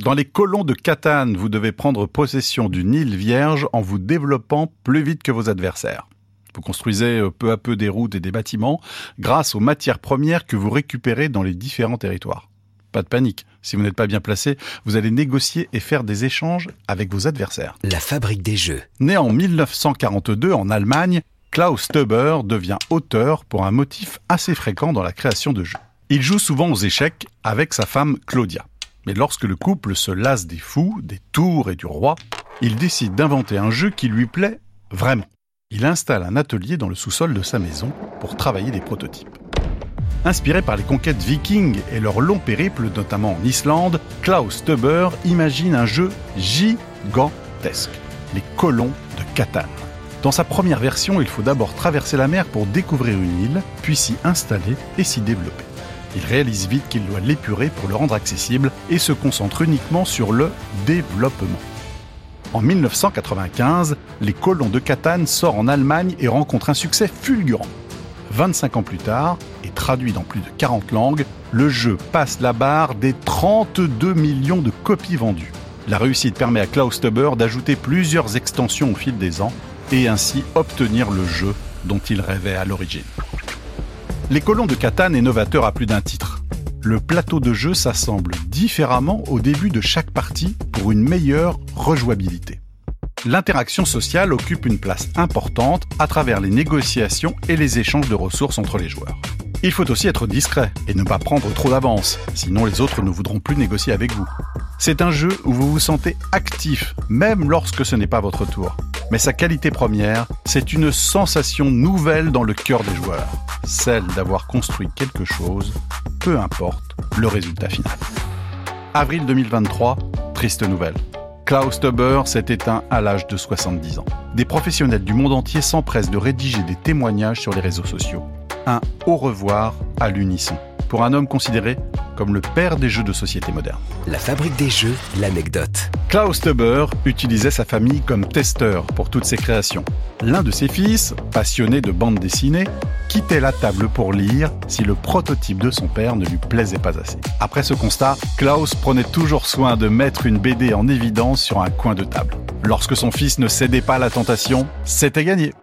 Dans les colons de Catane, vous devez prendre possession d'une île vierge en vous développant plus vite que vos adversaires. Vous construisez euh, peu à peu des routes et des bâtiments grâce aux matières premières que vous récupérez dans les différents territoires. Pas de panique, si vous n'êtes pas bien placé, vous allez négocier et faire des échanges avec vos adversaires. La fabrique des jeux. Né en 1942 en Allemagne, Klaus Teuber devient auteur pour un motif assez fréquent dans la création de jeux. Il joue souvent aux échecs avec sa femme Claudia. Lorsque le couple se lasse des fous, des tours et du roi, il décide d'inventer un jeu qui lui plaît vraiment. Il installe un atelier dans le sous-sol de sa maison pour travailler des prototypes. Inspiré par les conquêtes vikings et leur long périple, notamment en Islande, Klaus Teuber imagine un jeu gigantesque, les colons de Catane. Dans sa première version, il faut d'abord traverser la mer pour découvrir une île, puis s'y installer et s'y développer. Il réalise vite qu'il doit l'épurer pour le rendre accessible et se concentre uniquement sur le développement. En 1995, Les colons de Catane sort en Allemagne et rencontre un succès fulgurant. 25 ans plus tard, et traduit dans plus de 40 langues, le jeu passe la barre des 32 millions de copies vendues. La réussite permet à Klaus Teuber d'ajouter plusieurs extensions au fil des ans et ainsi obtenir le jeu dont il rêvait à l'origine. Les colons de Catane est novateur à plus d'un titre. Le plateau de jeu s'assemble différemment au début de chaque partie pour une meilleure rejouabilité. L'interaction sociale occupe une place importante à travers les négociations et les échanges de ressources entre les joueurs. Il faut aussi être discret et ne pas prendre trop d'avance, sinon les autres ne voudront plus négocier avec vous. C'est un jeu où vous vous sentez actif, même lorsque ce n'est pas votre tour. Mais sa qualité première, c'est une sensation nouvelle dans le cœur des joueurs, celle d'avoir construit quelque chose, peu importe le résultat final. Avril 2023, triste nouvelle. Klaus Teuber s'est éteint à l'âge de 70 ans. Des professionnels du monde entier s'empressent de rédiger des témoignages sur les réseaux sociaux. Un au revoir à l'unisson pour un homme considéré comme le père des jeux de société moderne. La fabrique des jeux, l'anecdote. Klaus Teuber utilisait sa famille comme testeur pour toutes ses créations. L'un de ses fils, passionné de bande dessinée, quittait la table pour lire si le prototype de son père ne lui plaisait pas assez. Après ce constat, Klaus prenait toujours soin de mettre une BD en évidence sur un coin de table. Lorsque son fils ne cédait pas à la tentation, c'était gagné.